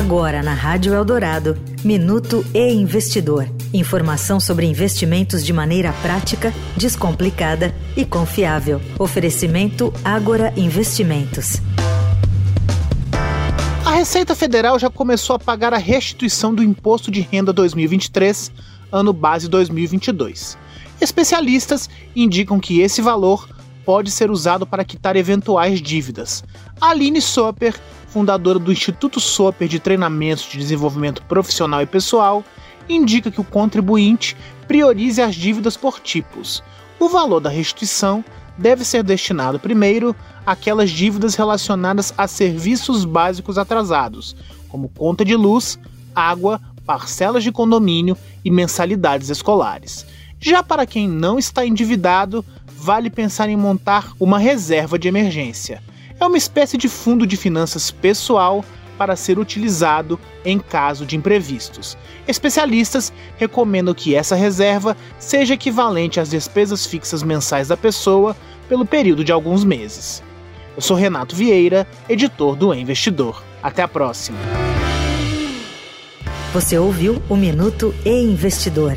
Agora na Rádio Eldorado, Minuto e Investidor. Informação sobre investimentos de maneira prática, descomplicada e confiável. Oferecimento Agora Investimentos. A Receita Federal já começou a pagar a restituição do Imposto de Renda 2023, ano base 2022. Especialistas indicam que esse valor pode ser usado para quitar eventuais dívidas. Aline Soper, fundadora do Instituto Soper de Treinamentos de Desenvolvimento Profissional e Pessoal, indica que o contribuinte priorize as dívidas por tipos. O valor da restituição deve ser destinado primeiro àquelas dívidas relacionadas a serviços básicos atrasados, como conta de luz, água, parcelas de condomínio e mensalidades escolares. Já para quem não está endividado, vale pensar em montar uma reserva de emergência. É uma espécie de fundo de finanças pessoal para ser utilizado em caso de imprevistos. Especialistas recomendam que essa reserva seja equivalente às despesas fixas mensais da pessoa pelo período de alguns meses. Eu sou Renato Vieira, editor do Investidor. Até a próxima. Você ouviu o Minuto e Investidor.